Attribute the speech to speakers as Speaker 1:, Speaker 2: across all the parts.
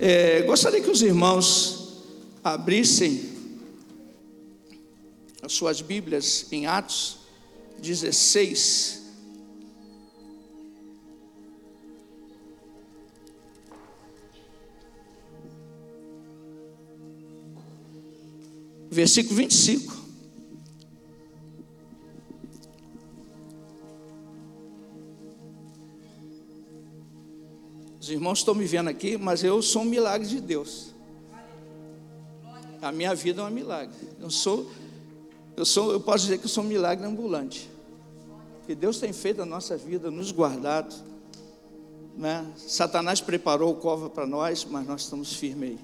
Speaker 1: É, gostaria que os irmãos abrissem as suas Bíblias em Atos 16. Versículo 25. Os irmãos estão me vendo aqui, mas eu sou um milagre de Deus. A minha vida é um milagre. Eu sou, eu sou, eu posso dizer que eu sou um milagre ambulante. Que Deus tem feito a nossa vida, nos guardado. Né? Satanás preparou o cova para nós, mas nós estamos firmes aí.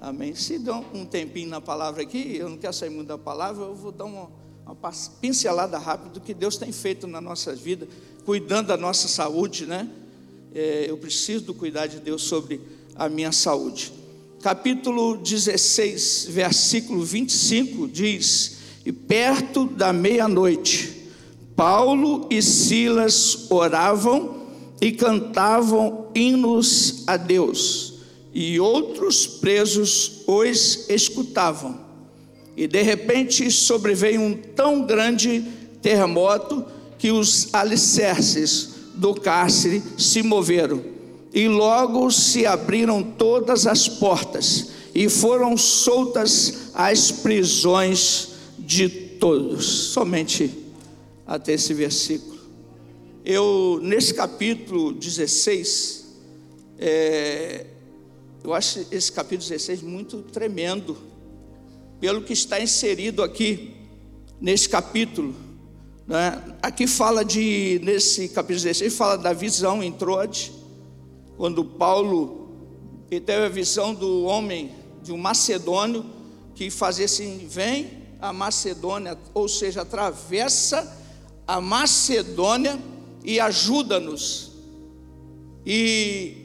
Speaker 1: Amém. Se dão um tempinho na palavra aqui, eu não quero sair muito da palavra, eu vou dar uma, uma pincelada rápida do que Deus tem feito na nossa vida, cuidando da nossa saúde, né? É, eu preciso do cuidado de Deus sobre a minha saúde. Capítulo 16, versículo 25 diz: E perto da meia-noite, Paulo e Silas oravam e cantavam hinos a Deus, e outros presos os escutavam. E de repente sobreveio um tão grande terremoto que os alicerces do cárcere se moveram, e logo se abriram todas as portas, e foram soltas as prisões de todos. Somente até esse versículo. Eu, nesse capítulo 16, é, eu acho esse capítulo 16 muito tremendo, pelo que está inserido aqui nesse capítulo. Né? Aqui fala de, nesse capítulo 16, fala da visão em Troade, quando Paulo teve a visão do homem, de um macedônio, que fazia assim: vem a Macedônia, ou seja, atravessa a Macedônia e ajuda-nos. E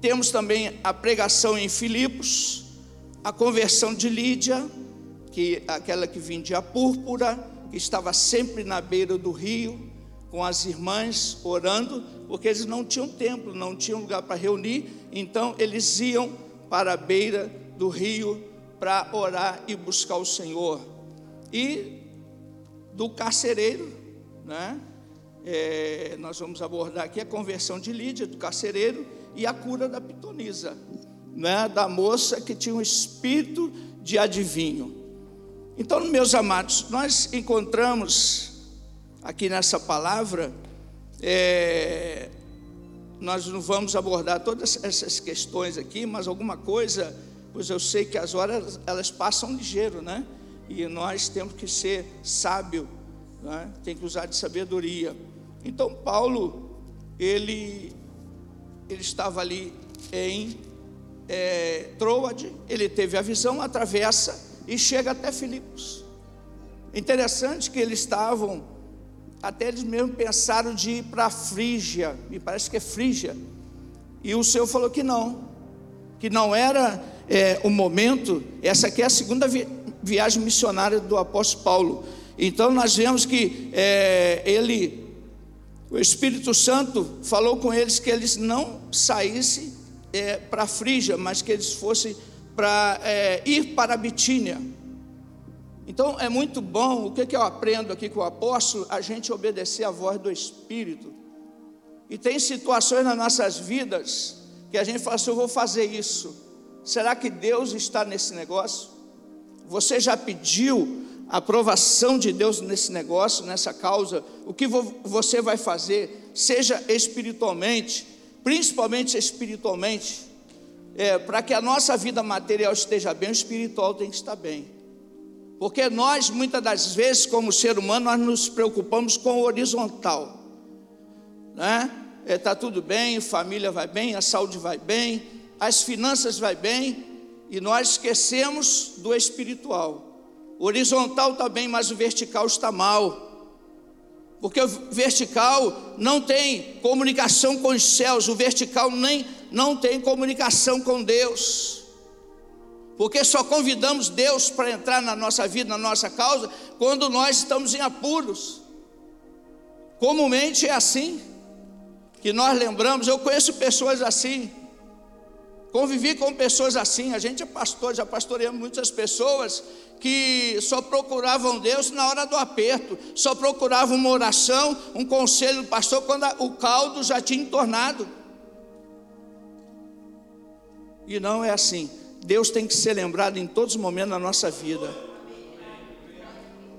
Speaker 1: temos também a pregação em Filipos, a conversão de Lídia, que aquela que vendia púrpura, que estava sempre na beira do rio, com as irmãs orando, porque eles não tinham templo, não tinham lugar para reunir, então eles iam para a beira do rio para orar e buscar o Senhor. E do carcereiro, né? É, nós vamos abordar aqui a conversão de Lídia, do carcereiro, e a cura da pitonisa, né? da moça que tinha um espírito de adivinho. Então, meus amados, nós encontramos aqui nessa palavra, é, nós não vamos abordar todas essas questões aqui, mas alguma coisa, pois eu sei que as horas elas passam ligeiro, né? E nós temos que ser sábio, né? tem que usar de sabedoria. Então, Paulo, ele, ele estava ali em é, Troade, ele teve a visão, atravessa e chega até Filipos. Interessante que eles estavam, até eles mesmo pensaram de ir para Frígia, me parece que é Frígia, e o Senhor falou que não, que não era é, o momento, essa aqui é a segunda vi viagem missionária do apóstolo Paulo. Então nós vemos que é, ele, o Espírito Santo, falou com eles que eles não saíssem é, para Frígia, mas que eles fossem para é, ir para Bitínia. Então é muito bom, o que, que eu aprendo aqui com o apóstolo? A gente obedecer a voz do Espírito. E tem situações nas nossas vidas que a gente fala assim: eu vou fazer isso. Será que Deus está nesse negócio? Você já pediu a aprovação de Deus nesse negócio, nessa causa? O que você vai fazer, seja espiritualmente, principalmente espiritualmente, é, para que a nossa vida material esteja bem, o espiritual tem que estar bem. Porque nós, muitas das vezes, como ser humano, nós nos preocupamos com o horizontal. Né? Está é, tá tudo bem, a família vai bem, a saúde vai bem, as finanças vai bem, e nós esquecemos do espiritual. O horizontal está bem, mas o vertical está mal. Porque o vertical não tem comunicação com os céus, o vertical nem não tem comunicação com Deus. Porque só convidamos Deus para entrar na nossa vida, na nossa causa, quando nós estamos em apuros. Comumente é assim que nós lembramos, eu conheço pessoas assim, Convivi com pessoas assim, a gente é pastor, já pastoreamos muitas pessoas que só procuravam Deus na hora do aperto, só procuravam uma oração, um conselho do pastor quando o caldo já tinha entornado. E não é assim. Deus tem que ser lembrado em todos os momentos da nossa vida.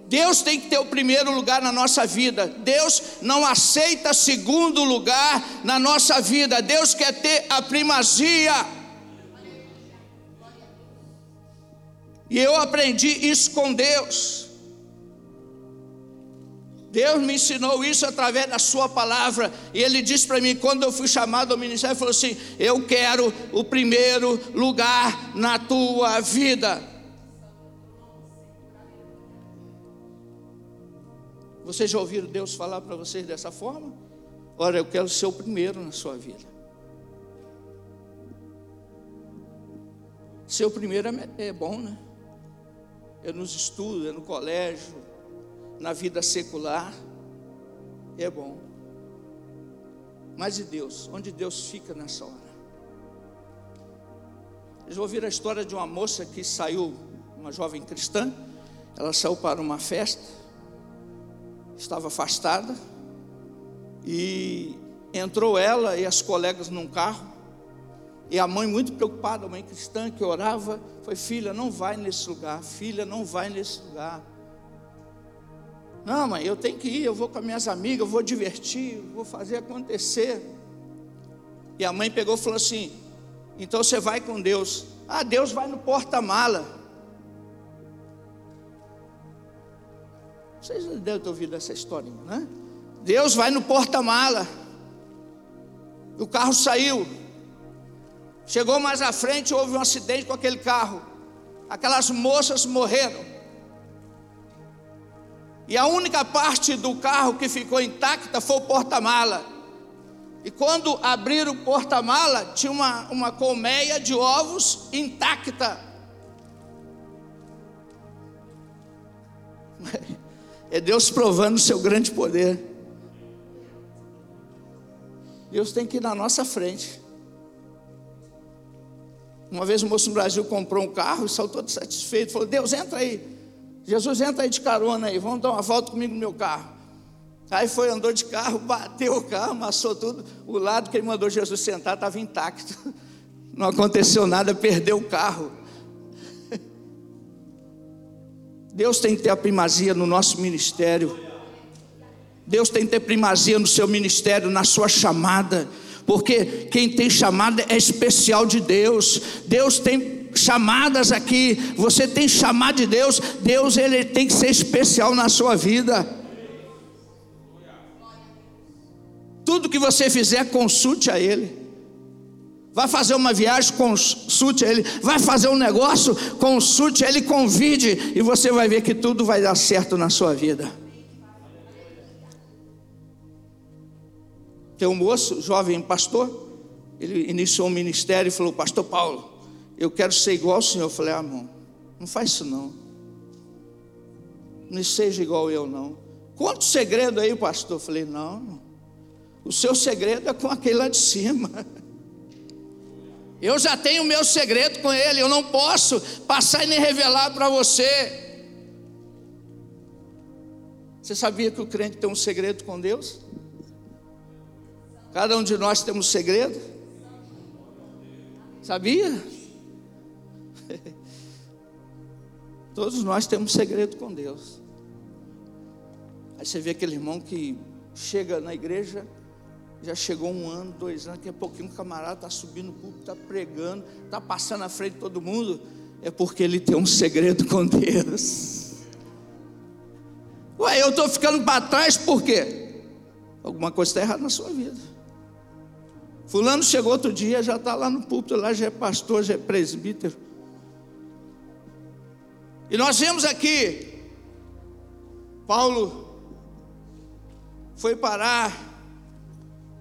Speaker 1: Deus tem que ter o primeiro lugar na nossa vida. Deus não aceita segundo lugar na nossa vida. Deus quer ter a primazia. E eu aprendi isso com Deus. Deus me ensinou isso através da Sua palavra. E Ele disse para mim, quando eu fui chamado ao ministério, Ele falou assim: Eu quero o primeiro lugar na tua vida. Vocês já ouviram Deus falar para vocês dessa forma? Ora, eu quero ser o primeiro na sua vida. Ser o primeiro é, é bom, né? é nos estudos, é no colégio, na vida secular, é bom. Mas e Deus? Onde Deus fica nessa hora? Vocês ouviram a história de uma moça que saiu, uma jovem cristã, ela saiu para uma festa, estava afastada, e entrou ela e as colegas num carro, e a mãe, muito preocupada, a mãe cristã que orava, foi: Filha, não vai nesse lugar, filha, não vai nesse lugar. Não, mãe, eu tenho que ir, eu vou com as minhas amigas, eu vou divertir, vou fazer acontecer. E a mãe pegou e falou assim: Então você vai com Deus. Ah, Deus vai no porta-mala. Vocês devem ter ouvido essa historinha, né? Deus vai no porta-mala. O carro saiu. Chegou mais à frente, houve um acidente com aquele carro. Aquelas moças morreram. E a única parte do carro que ficou intacta foi o porta-mala. E quando abriram o porta-mala, tinha uma, uma colmeia de ovos intacta. É Deus provando o seu grande poder. Deus tem que ir na nossa frente. Uma vez o moço no Brasil comprou um carro e saiu todo satisfeito. Falou: Deus, entra aí. Jesus, entra aí de carona aí. Vamos dar uma volta comigo no meu carro. Aí foi, andou de carro, bateu o carro, amassou tudo. O lado que ele mandou Jesus sentar estava intacto. Não aconteceu nada, perdeu o carro. Deus tem que ter a primazia no nosso ministério. Deus tem que ter primazia no seu ministério, na sua chamada porque quem tem chamada é especial de Deus. Deus tem chamadas aqui, você tem chamado de Deus, Deus ele tem que ser especial na sua vida. Tudo que você fizer, consulte a Ele. Vai fazer uma viagem, consulte a Ele. Vai fazer um negócio, consulte a Ele, convide, e você vai ver que tudo vai dar certo na sua vida. Tem um moço, jovem pastor, ele iniciou um ministério e falou: Pastor Paulo, eu quero ser igual ao senhor. Eu falei: Ah, irmão, não faz isso não. Não seja igual eu, não. Quanto segredo aí, pastor? Eu falei: Não, o seu segredo é com aquele lá de cima. Eu já tenho o meu segredo com ele, eu não posso passar e nem revelar para você. Você sabia que o crente tem um segredo com Deus? Cada um de nós temos um segredo. Sabia? Todos nós temos segredo com Deus. Aí você vê aquele irmão que chega na igreja, já chegou um ano, dois anos, daqui a pouquinho o camarada está subindo o púlpito, está pregando, está passando à frente de todo mundo, é porque ele tem um segredo com Deus. Ué, eu estou ficando para trás por quê? Alguma coisa está errada na sua vida. Fulano chegou outro dia, já está lá no púlpito, lá já é pastor, já é presbítero. E nós vemos aqui, Paulo foi parar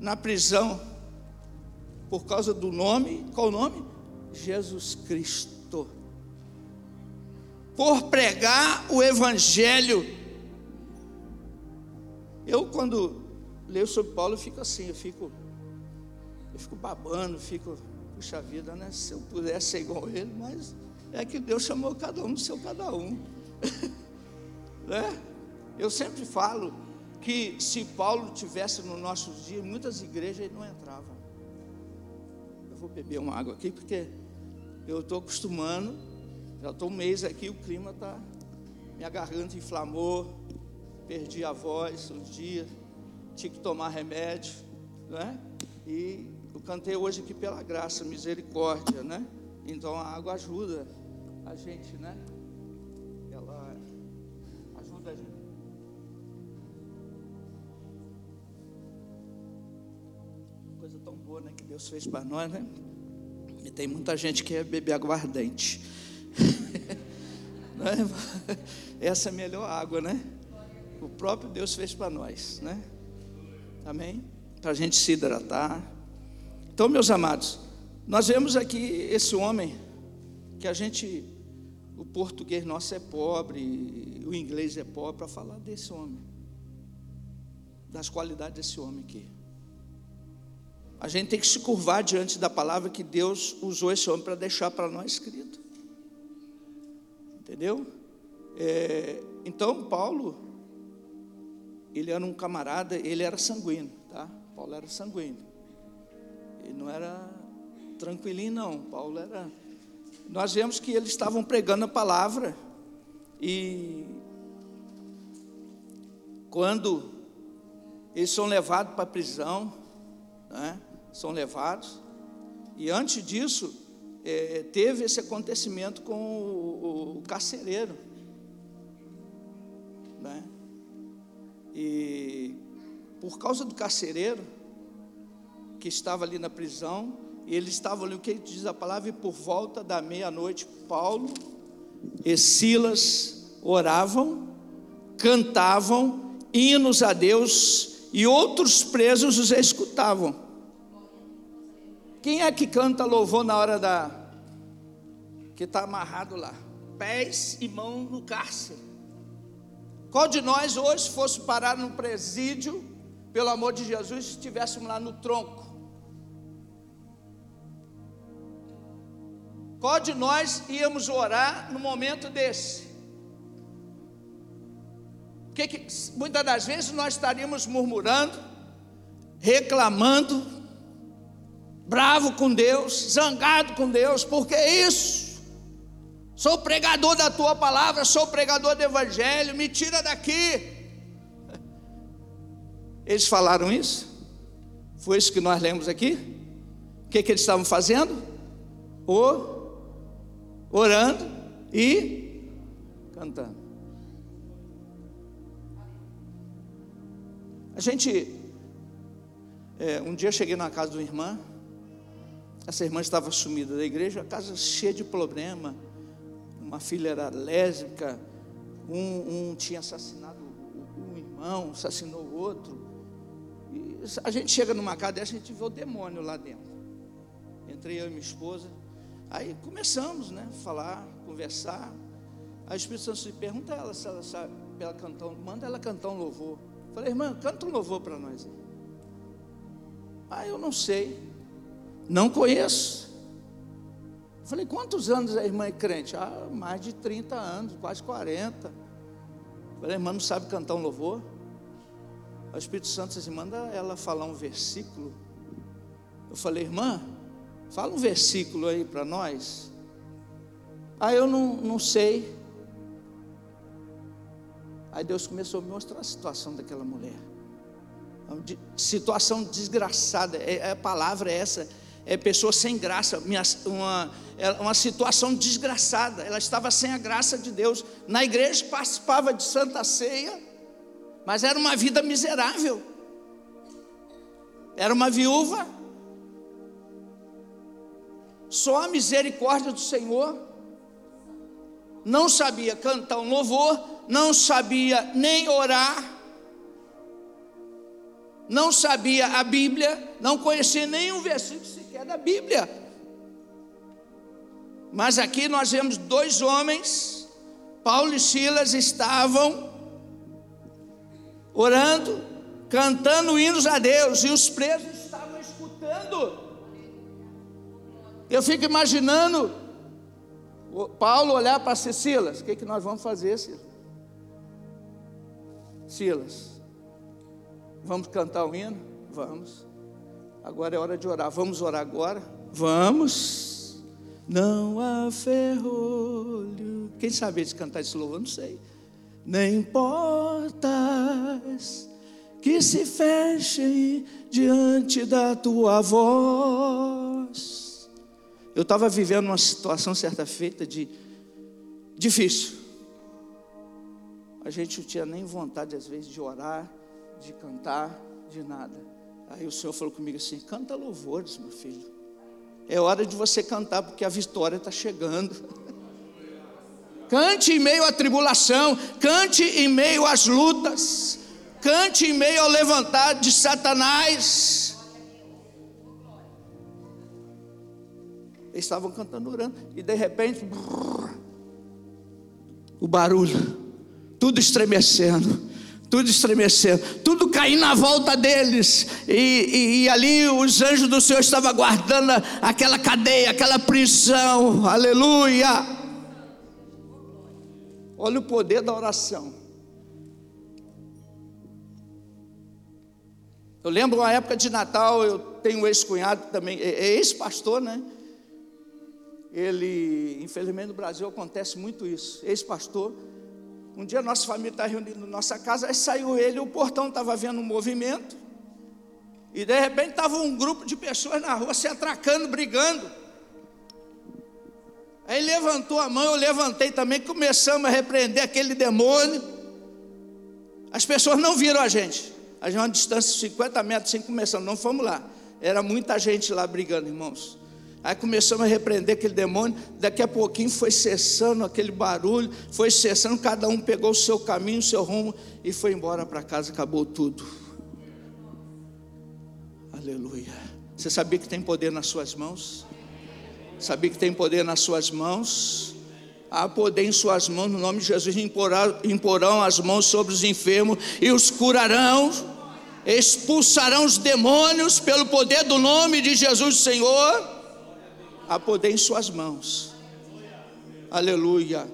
Speaker 1: na prisão por causa do nome, qual o nome? Jesus Cristo. Por pregar o Evangelho. Eu, quando leio sobre Paulo, eu fico assim, eu fico fico babando, fico. puxa vida, né? Se eu pudesse ser igual a ele, mas é que Deus chamou cada um do seu cada um. né? Eu sempre falo que se Paulo tivesse nos nossos dias, muitas igrejas ele não entrava. Eu vou beber uma água aqui porque eu estou acostumando, já estou um mês aqui, o clima está. Minha garganta inflamou, perdi a voz uns dias, tinha que tomar remédio, né? E eu cantei hoje aqui pela graça, misericórdia, né? Então a água ajuda a gente, né? Ela ajuda a gente. Coisa tão boa, né? Que Deus fez para nós, né? E tem muita gente que quer beber aguardente. Né? Essa é a melhor água, né? O próprio Deus fez para nós, né? Amém? Para a gente se hidratar. Então, meus amados, nós vemos aqui esse homem que a gente, o português nosso é pobre, o inglês é pobre, para falar desse homem, das qualidades desse homem aqui. A gente tem que se curvar diante da palavra que Deus usou esse homem para deixar para nós escrito. Entendeu? É, então, Paulo, ele era um camarada, ele era sanguíneo, tá? Paulo era sanguíneo. Ele não era tranquilinho, não. Paulo era. Nós vemos que eles estavam pregando a palavra e quando eles são levados para a prisão, né? são levados, e antes disso, é, teve esse acontecimento com o, o carcereiro. Né? E por causa do carcereiro, que estava ali na prisão, e eles estavam ali, o que diz a palavra, e por volta da meia-noite, Paulo e Silas oravam, cantavam hinos a Deus, e outros presos os escutavam. Quem é que canta louvor na hora da. que está amarrado lá? Pés e mão no cárcere. Qual de nós hoje fosse parar no presídio, pelo amor de Jesus, se estivéssemos lá no tronco? Qual de nós íamos orar no momento desse? Porque que, muitas das vezes nós estaríamos murmurando, reclamando, bravo com Deus, zangado com Deus, porque isso? Sou pregador da tua palavra, sou pregador do evangelho, me tira daqui. Eles falaram isso? Foi isso que nós lemos aqui? O que, que eles estavam fazendo? O, orando e cantando. A gente, é, um dia cheguei na casa de uma irmã, essa irmã estava sumida da igreja, a casa cheia de problema. Uma filha era lésbica, um, um tinha assassinado um irmão, assassinou o outro. E a gente chega numa casa dessa, a gente vê o demônio lá dentro. Entrei eu e minha esposa. Aí começamos, né? Falar, conversar. Aí o Espírito Santo se pergunta ela se ela sabe ela cantar, manda ela cantar um louvor. Falei, irmã, canta um louvor para nós. Ah, eu não sei. Não conheço. Falei, quantos anos a irmã é crente? Ah, mais de 30 anos, quase 40. Falei, irmã não sabe cantar um louvor? O Espírito Santo disse, manda ela falar um versículo. Eu falei, irmã, fala um versículo aí para nós. Ah, eu não, não sei. Aí Deus começou a me mostrar a situação daquela mulher. Situação desgraçada, é, a palavra é essa é, pessoa sem graça, uma, é, uma situação desgraçada. Ela estava sem a graça de Deus. Na igreja participava de Santa Ceia, mas era uma vida miserável. Era uma viúva. Só a misericórdia do Senhor. Não sabia cantar um louvor, não sabia nem orar não sabia a Bíblia, não conhecia nenhum versículo é da Bíblia. Mas aqui nós vemos dois homens, Paulo e Silas estavam orando, cantando hinos a Deus, e os presos estavam escutando. Eu fico imaginando Paulo olhar para Silas, o que, que nós vamos fazer, Silas? Silas, vamos cantar o hino? Vamos. Agora é hora de orar. Vamos orar agora? Vamos. Não há ferrolho. Quem sabe de cantar esse louvor? Não sei. Nem portas que se fechem diante da tua voz. Eu estava vivendo uma situação certa feita de difícil. A gente não tinha nem vontade às vezes de orar, de cantar, de nada. Aí o Senhor falou comigo assim: canta louvores, meu filho. É hora de você cantar, porque a vitória está chegando. Cante em meio à tribulação, cante em meio às lutas, cante em meio ao levantar de Satanás. Eles estavam cantando, orando, e de repente, brrr, o barulho, tudo estremecendo, tudo estremecendo, tudo caindo na volta deles, e, e, e, ali os anjos do Senhor estavam guardando aquela cadeia, aquela prisão, aleluia. Olha o poder da oração. Eu lembro uma época de Natal, eu tenho um ex-cunhado também, é, é ex-pastor, né? Ele, infelizmente no Brasil acontece muito isso, ex-pastor. Um dia nossa família está reunida na nossa casa, aí saiu ele, o portão estava vendo um movimento, e de repente estava um grupo de pessoas na rua se atracando, brigando. Aí levantou a mão, eu levantei também, começamos a repreender aquele demônio. As pessoas não viram a gente. A gente, uma distância de 50 metros, assim começamos, não fomos lá. Era muita gente lá brigando, irmãos. Aí começamos a repreender aquele demônio. Daqui a pouquinho foi cessando aquele barulho, foi cessando. Cada um pegou o seu caminho, o seu rumo e foi embora para casa. Acabou tudo. Aleluia. Você sabia que tem poder nas suas mãos? Sabia que tem poder nas suas mãos? Há poder em suas mãos, no nome de Jesus, imporão, as mãos sobre os enfermos e os curarão, expulsarão os demônios pelo poder do nome de Jesus, Senhor há poder em suas mãos. Aleluia.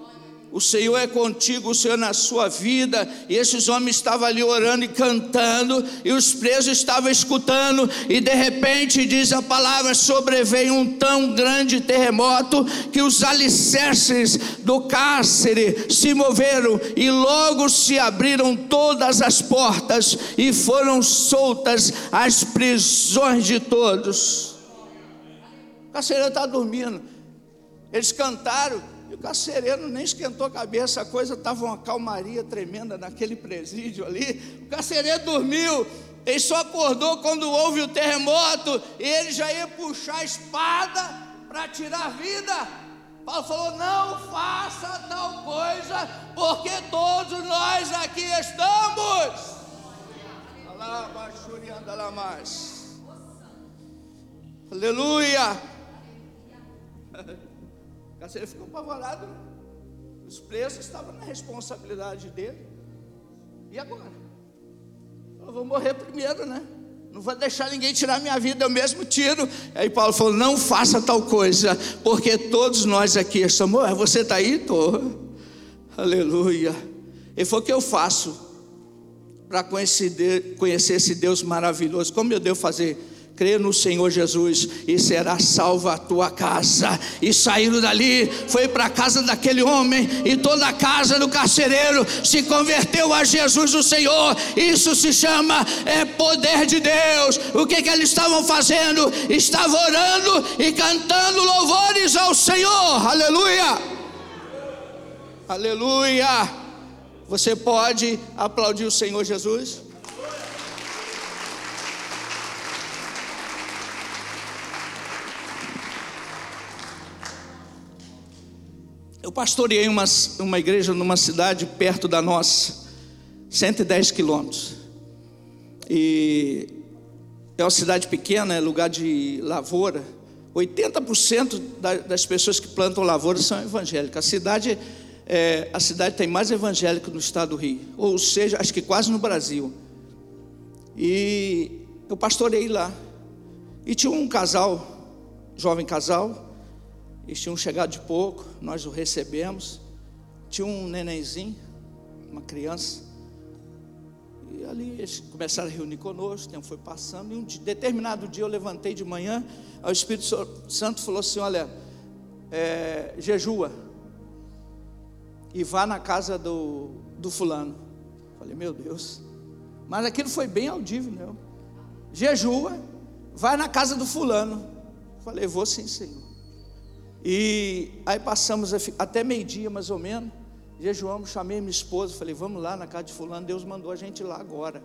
Speaker 1: O Senhor é contigo, o Senhor na sua vida. E esses homens estavam ali orando e cantando, e os presos estavam escutando, e de repente, diz a palavra: sobreveio um tão grande terremoto que os alicerces do cárcere se moveram, e logo se abriram todas as portas, e foram soltas as prisões de todos carcereiro está dormindo. Eles cantaram e o carcereiro nem esquentou a cabeça, a coisa estava uma calmaria tremenda naquele presídio ali. O carcereiro dormiu, ele só acordou quando houve o terremoto e ele já ia puxar a espada para tirar a vida. Paulo falou: não faça tal coisa, porque todos nós aqui estamos. Aleluia. O carcereiro ficou apavorado. Os presos estavam na responsabilidade dele. E agora? Eu vou morrer primeiro, né? Não vou deixar ninguém tirar minha vida, eu mesmo tiro. Aí Paulo falou: Não faça tal coisa, porque todos nós aqui estamos. Você está aí? Estou. Aleluia. Ele falou: O que eu faço para conhecer, conhecer esse Deus maravilhoso? Como eu devo fazer? Crê no Senhor Jesus e será salva a tua casa. E saíram dali, foi para a casa daquele homem, e toda a casa do carcereiro se converteu a Jesus o Senhor. Isso se chama é poder de Deus. O que, que eles estavam fazendo? Estavam orando e cantando louvores ao Senhor. Aleluia! Aleluia! Você pode aplaudir o Senhor Jesus? Eu pastoreei uma, uma igreja numa cidade perto da nossa, 110 quilômetros. E é uma cidade pequena, é lugar de lavoura. 80% das pessoas que plantam lavoura são evangélicas. A cidade, é, a cidade tem mais evangélico no estado do Rio, ou seja, acho que quase no Brasil. E eu pastoreei lá. E tinha um casal, jovem casal, Eles tinham chegado de pouco, nós o recebemos. Tinha um nenenzinho, uma criança. E ali eles começaram a reunir conosco, o tempo foi passando. E um determinado dia eu levantei de manhã, o Espírito Santo falou assim: Olha, é, jejua e vá na casa do, do fulano. Falei, meu Deus. Mas aquilo foi bem audível. Né? Jejua, vai na casa do fulano. Falei, vou sim, Senhor. E aí passamos até meio-dia, mais ou menos. Jejuamos, chamei minha esposa, falei, vamos lá na casa de fulano, Deus mandou a gente ir lá agora.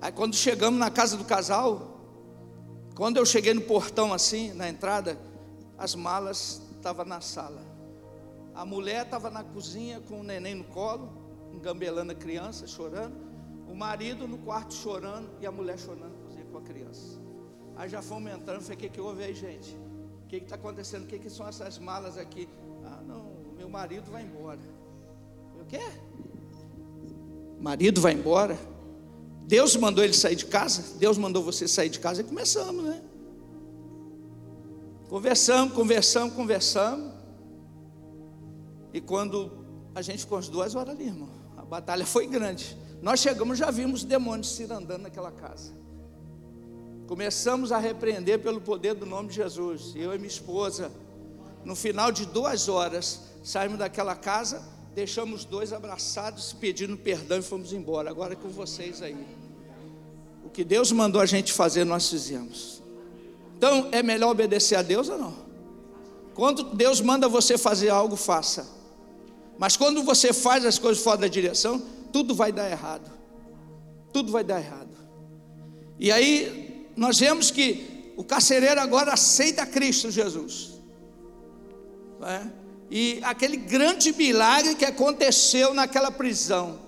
Speaker 1: Aí quando chegamos na casa do casal, quando eu cheguei no portão assim, na entrada, as malas estavam na sala. A mulher estava na cozinha com o neném no colo, engambelando a criança, chorando. O marido no quarto chorando e a mulher chorando com a criança. Aí já fomos entrando, falei, o que, que houve aí, gente? O que está acontecendo? O que, que são essas malas aqui? Ah, não, meu marido vai embora. O quê? Marido vai embora? Deus mandou ele sair de casa? Deus mandou você sair de casa? E começamos, né? Conversamos, conversamos, conversamos. E quando a gente ficou as duas horas ali, irmão, a batalha foi grande. Nós chegamos, já vimos demônios se andando naquela casa. Começamos a repreender pelo poder do nome de Jesus. Eu e minha esposa, no final de duas horas, saímos daquela casa, deixamos dois abraçados, pedindo perdão e fomos embora. Agora é com vocês aí. O que Deus mandou a gente fazer, nós fizemos. Então, é melhor obedecer a Deus ou não? Quando Deus manda você fazer algo, faça. Mas quando você faz as coisas fora da direção, tudo vai dar errado. Tudo vai dar errado. E aí, nós vemos que o carcereiro agora aceita Cristo Jesus. É? E aquele grande milagre que aconteceu naquela prisão.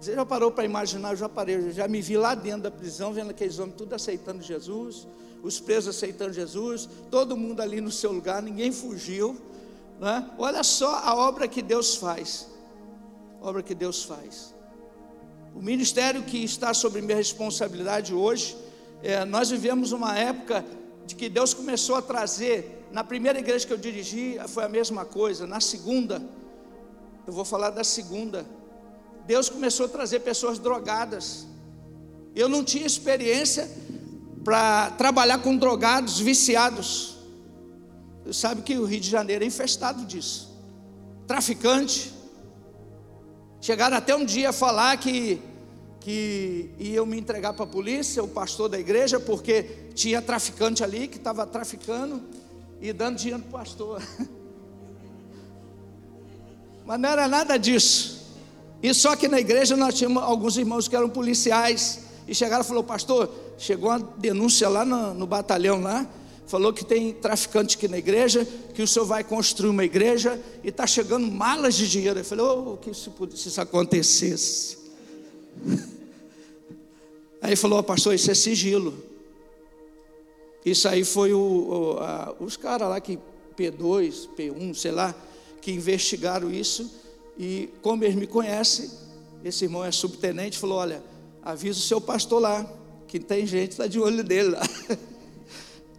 Speaker 1: Você já parou para imaginar? Eu já parei, eu já me vi lá dentro da prisão, vendo aqueles homens tudo aceitando Jesus, os presos aceitando Jesus, todo mundo ali no seu lugar, ninguém fugiu. É? Olha só a obra que Deus faz. A obra que Deus faz. O ministério que está sobre minha responsabilidade hoje, é, nós vivemos uma época de que Deus começou a trazer. Na primeira igreja que eu dirigi, foi a mesma coisa. Na segunda, eu vou falar da segunda. Deus começou a trazer pessoas drogadas. Eu não tinha experiência para trabalhar com drogados viciados. Você sabe que o Rio de Janeiro é infestado disso. Traficante. Chegaram até um dia a falar que que iam me entregar para a polícia, o pastor da igreja, porque tinha traficante ali que estava traficando e dando dinheiro para o pastor. Mas não era nada disso. E só que na igreja nós tínhamos alguns irmãos que eram policiais e chegaram e falou, pastor, chegou uma denúncia lá no, no batalhão lá, falou que tem traficante aqui na igreja, que o senhor vai construir uma igreja e está chegando malas de dinheiro. Eu falei, oh, que se, se isso acontecesse. Aí falou, pastor, isso é sigilo. Isso aí foi o, o a, os caras lá que P2, P1, sei lá, que investigaram isso. E como eles me conhecem, esse irmão é subtenente, falou: Olha, avisa o seu pastor lá, que tem gente está de olho dele lá.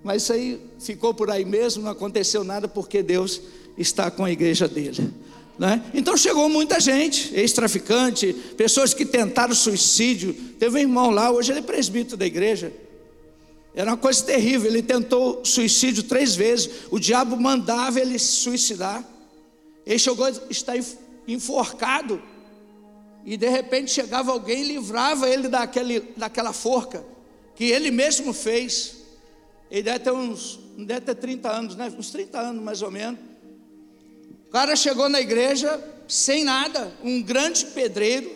Speaker 1: Mas isso aí ficou por aí mesmo, não aconteceu nada, porque Deus está com a igreja dele. Né? Então chegou muita gente, ex-traficante, pessoas que tentaram suicídio. Teve um irmão lá, hoje ele é presbítero da igreja. Era uma coisa terrível, ele tentou suicídio três vezes. O diabo mandava ele se suicidar. Ele chegou a estar enforcado. E de repente chegava alguém e livrava ele daquele, daquela forca, que ele mesmo fez. Ele deve ter uns, deve ter 30 anos, né? uns 30 anos mais ou menos. O cara chegou na igreja sem nada, um grande pedreiro.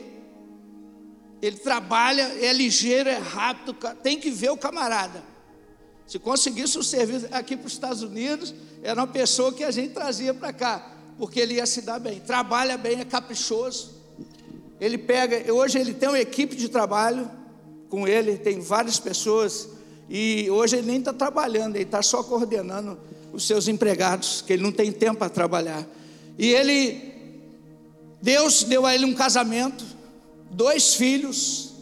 Speaker 1: Ele trabalha, é ligeiro, é rápido, tem que ver o camarada. Se conseguisse um serviço aqui para os Estados Unidos, era uma pessoa que a gente trazia para cá, porque ele ia se dar bem. Trabalha bem, é caprichoso. Ele pega, hoje ele tem uma equipe de trabalho com ele, tem várias pessoas, e hoje ele nem está trabalhando, ele está só coordenando os seus empregados, que ele não tem tempo para trabalhar. E ele, Deus deu a ele um casamento, dois filhos,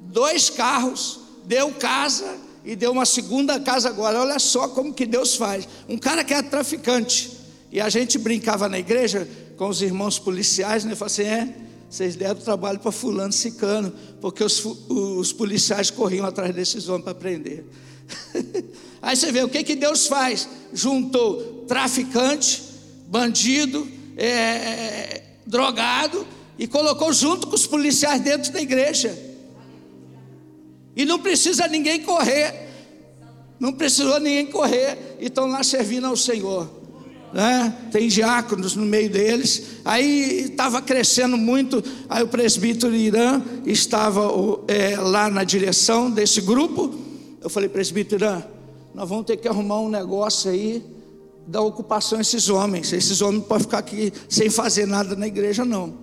Speaker 1: dois carros, deu casa, e deu uma segunda casa agora. Olha só como que Deus faz. Um cara que é traficante. E a gente brincava na igreja com os irmãos policiais, né? Falei assim: é, vocês deram trabalho para fulano cicano, porque os, os policiais corriam atrás desses homens para prender. Aí você vê o que, que Deus faz: juntou traficante, bandido, é, drogado e colocou junto com os policiais dentro da igreja. E não precisa ninguém correr. Não precisou ninguém correr. E estão lá servindo ao Senhor. Né? Tem diáconos no meio deles. Aí estava crescendo muito. Aí o presbítero Irã estava é, lá na direção desse grupo. Eu falei, presbítero Irã, nós vamos ter que arrumar um negócio aí da ocupação a esses homens. Esses homens podem ficar aqui sem fazer nada na igreja, não.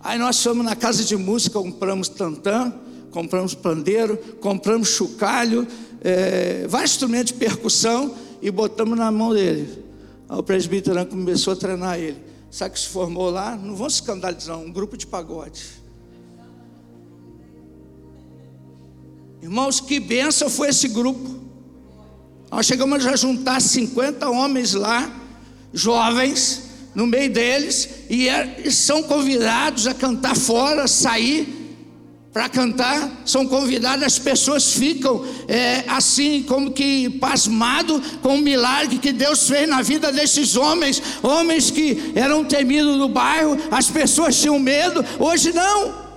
Speaker 1: Aí nós fomos na casa de música, compramos tantã, compramos pandeiro, compramos chocalho, é, vários instrumentos de percussão e botamos na mão dele. Aí o presbítero começou a treinar ele. Sabe que se formou lá? Não vão se escandalizar, um grupo de pagode. Irmãos, que benção foi esse grupo. Nós chegamos a juntar 50 homens lá, jovens, no meio deles é, e são convidados a cantar fora, sair para cantar, são convidados, as pessoas ficam é, assim, como que pasmado com o milagre que Deus fez na vida desses homens, homens que eram temidos no bairro, as pessoas tinham medo, hoje não.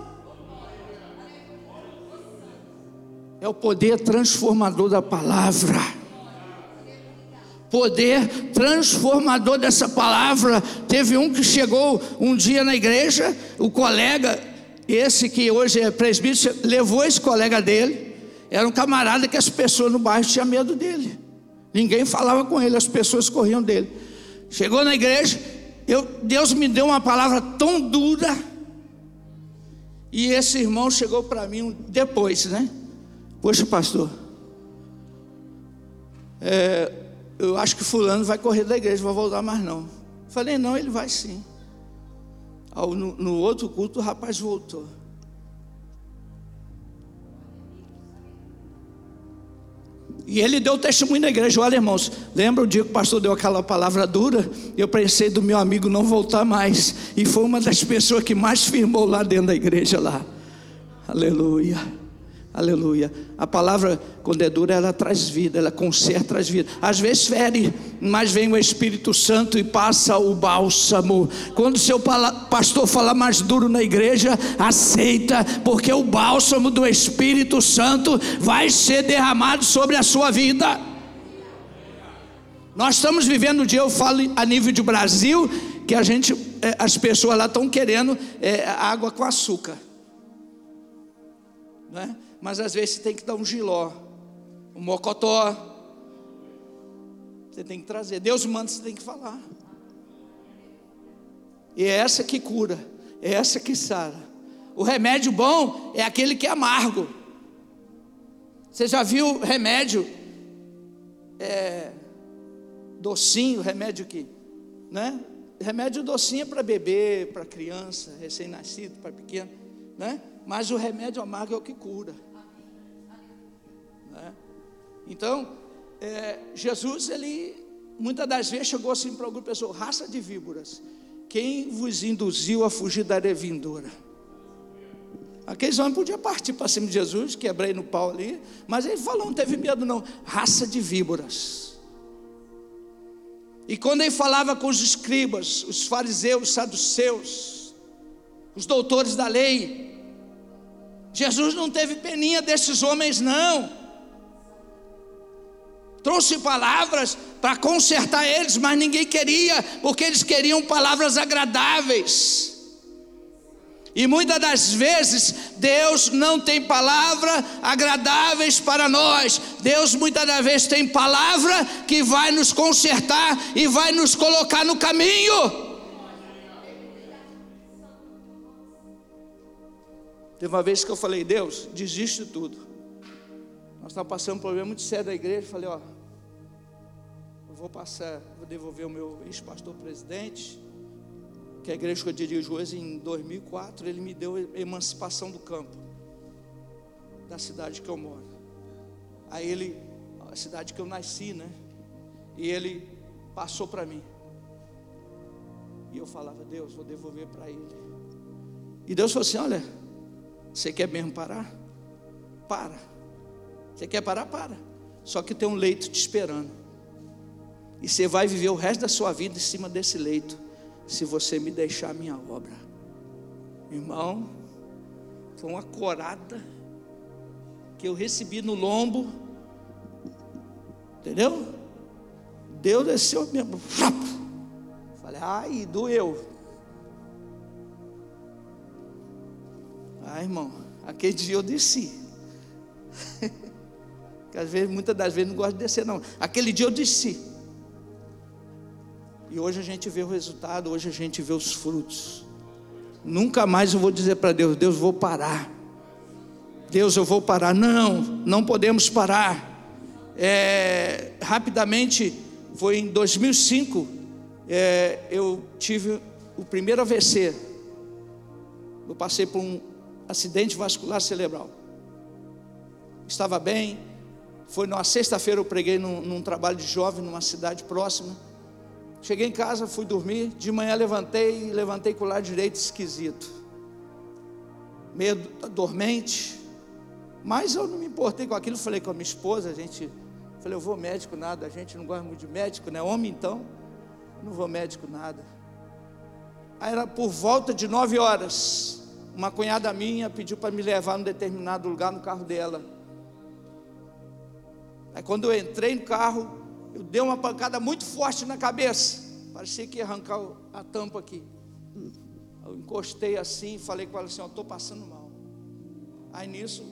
Speaker 1: É o poder transformador da palavra poder transformador dessa palavra. Teve um que chegou um dia na igreja, o colega, esse que hoje é presbítero, levou esse colega dele. Era um camarada que as pessoas no bairro tinham medo dele. Ninguém falava com ele, as pessoas corriam dele. Chegou na igreja, eu, Deus me deu uma palavra tão dura. E esse irmão chegou para mim depois, né? Poxa, pastor, é, eu acho que fulano vai correr da igreja, vai voltar mais não. Falei, não, ele vai sim. No, no outro culto o rapaz voltou. E ele deu testemunho na igreja. Olha, irmãos, lembra o dia que o pastor deu aquela palavra dura? Eu pensei do meu amigo não voltar mais. E foi uma das pessoas que mais firmou lá dentro da igreja lá. Aleluia. Aleluia. A palavra, quando é dura, ela traz vida, ela conserta, traz vida. Às vezes fere, mas vem o Espírito Santo e passa o bálsamo. Quando seu pastor fala mais duro na igreja, aceita, porque o bálsamo do Espírito Santo vai ser derramado sobre a sua vida. Nós estamos vivendo um dia, eu falo a nível de Brasil, que a gente, é, as pessoas lá estão querendo é, água com açúcar. Não é? Mas às vezes você tem que dar um giló, um mocotó. Você tem que trazer. Deus manda, você tem que falar. E é essa que cura, é essa que sara. O remédio bom é aquele que é amargo. Você já viu remédio é, docinho, remédio que, né? Remédio docinho é para bebê, para criança, recém-nascido, para pequeno, né? Mas o remédio amargo é o que cura. Então, é, Jesus, ele muitas das vezes chegou assim para alguma pessoa: raça de víboras, quem vos induziu a fugir da areia vindoura? Aqueles homens podiam partir para cima de Jesus, quebrei no pau ali, mas ele falou: não teve medo, não, raça de víboras. E quando ele falava com os escribas, os fariseus, os saduceus, os doutores da lei, Jesus não teve peninha desses homens, não trouxe palavras para consertar eles, mas ninguém queria, porque eles queriam palavras agradáveis. E muitas das vezes Deus não tem palavras agradáveis para nós. Deus muitas das vezes tem palavra que vai nos consertar e vai nos colocar no caminho. Teve uma vez que eu falei, Deus, desiste de tudo. Nós estamos passando um problema muito sério da igreja. Falei, ó, vou passar, vou devolver o meu ex-pastor presidente, que é a igreja que eu dirijo hoje, em 2004, ele me deu emancipação do campo, da cidade que eu moro. Aí ele, a cidade que eu nasci, né? E ele passou para mim. E eu falava, Deus, vou devolver para ele. E Deus falou assim: Olha, você quer mesmo parar? Para. Você quer parar? Para. Só que tem um leito te esperando. E você vai viver o resto da sua vida em cima desse leito, se você me deixar a minha obra. Irmão, foi uma corada que eu recebi no lombo. Entendeu? Deus desceu mesmo. Falei, ai, doeu. Ai, irmão, aquele dia eu desci. que às vezes, muitas das vezes não gosto de descer, não. Aquele dia eu desci. E hoje a gente vê o resultado, hoje a gente vê os frutos. Nunca mais eu vou dizer para Deus, Deus, vou parar. Deus, eu vou parar. Não, não podemos parar. É, rapidamente, foi em 2005, é, eu tive o primeiro AVC. Eu passei por um acidente vascular cerebral. Estava bem. Foi numa sexta-feira, eu preguei num, num trabalho de jovem numa cidade próxima. Cheguei em casa, fui dormir. De manhã levantei, levantei com o lado direito esquisito. Meio dormente. Mas eu não me importei com aquilo. Falei com a minha esposa, a gente. Falei, eu vou médico nada. A gente não gosta muito de médico, né? Homem então. Não vou médico nada. Aí era por volta de nove horas. Uma cunhada minha pediu para me levar num determinado lugar no carro dela. Aí quando eu entrei no carro, eu dei uma pancada muito forte na cabeça. Parecia que ia arrancar a tampa aqui. Eu encostei assim e falei com ela assim: estou passando mal. Aí nisso,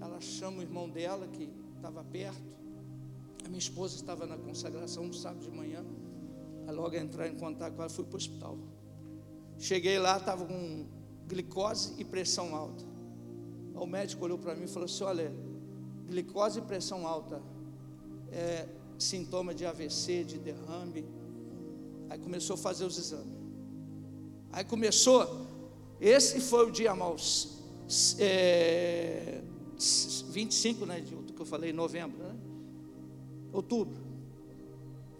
Speaker 1: ela chama o irmão dela, que estava perto. A minha esposa estava na consagração no sábado de manhã. Aí logo entrar em contato com ela, fui para o hospital. Cheguei lá, estava com glicose e pressão alta. O médico olhou para mim e falou assim: Olha, glicose e pressão alta é, sintoma de AVC, de derrame. Aí começou a fazer os exames. Aí começou, esse foi o dia mal, é, 25, né, do que eu falei, novembro, né? Outubro.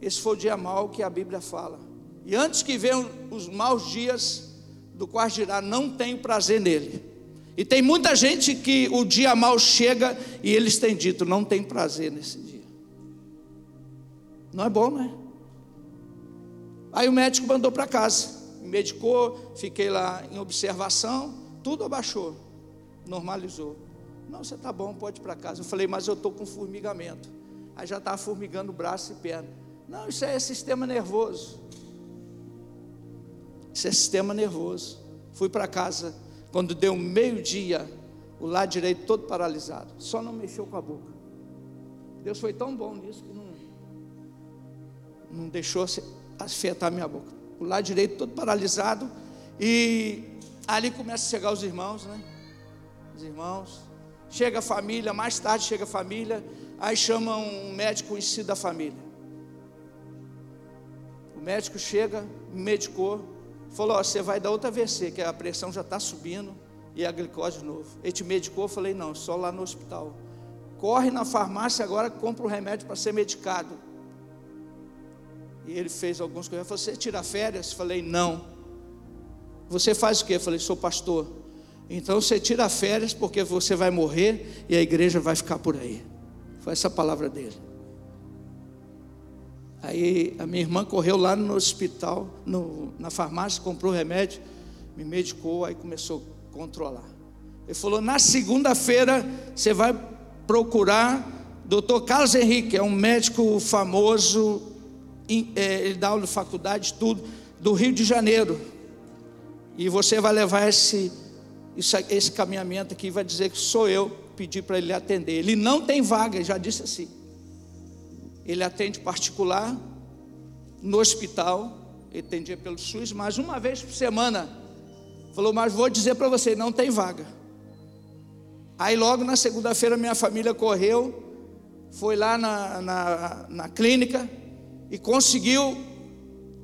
Speaker 1: Esse foi o dia mal que a Bíblia fala. E antes que venham os maus dias, do qual dirá, não tenho prazer nele. E tem muita gente que o dia mal chega e eles têm dito, não tem prazer nesse dia. Não é bom, né? Aí o médico mandou para casa, me medicou, fiquei lá em observação, tudo abaixou, normalizou. Não, você está bom, pode ir para casa. Eu falei, mas eu estou com formigamento. Aí já estava formigando braço e perna. Não, isso é sistema nervoso. Isso é sistema nervoso. Fui para casa, quando deu meio-dia, o lado direito todo paralisado, só não mexeu com a boca. Deus foi tão bom nisso que não não deixou afetar minha boca. O lado direito todo paralisado. E ali começa a chegar os irmãos, né? Os irmãos. Chega a família, mais tarde chega a família. Aí chama um médico conhecido da família. O médico chega, me medicou, falou: você vai dar outra AVC, que a pressão já está subindo e a glicose de novo. Ele te medicou? Eu falei: não, só lá no hospital. Corre na farmácia agora, compra um remédio para ser medicado. E ele fez alguns coisas. Você tira férias? Falei, não. Você faz o quê? Falei, sou pastor. Então você tira férias porque você vai morrer e a igreja vai ficar por aí. Foi essa a palavra dele. Aí a minha irmã correu lá no hospital, no, na farmácia, comprou remédio, me medicou, aí começou a controlar. Ele falou: na segunda-feira você vai procurar Dr. Carlos Henrique, é um médico famoso ele dá aula de faculdade, tudo, do Rio de Janeiro. E você vai levar esse, esse caminhamento aqui, vai dizer que sou eu, pedir para ele atender. Ele não tem vaga, já disse assim. Ele atende particular, no hospital, ele atendia pelo SUS, mas uma vez por semana. Falou, mas vou dizer para você, não tem vaga. Aí logo na segunda-feira minha família correu, foi lá na, na, na clínica, e conseguiu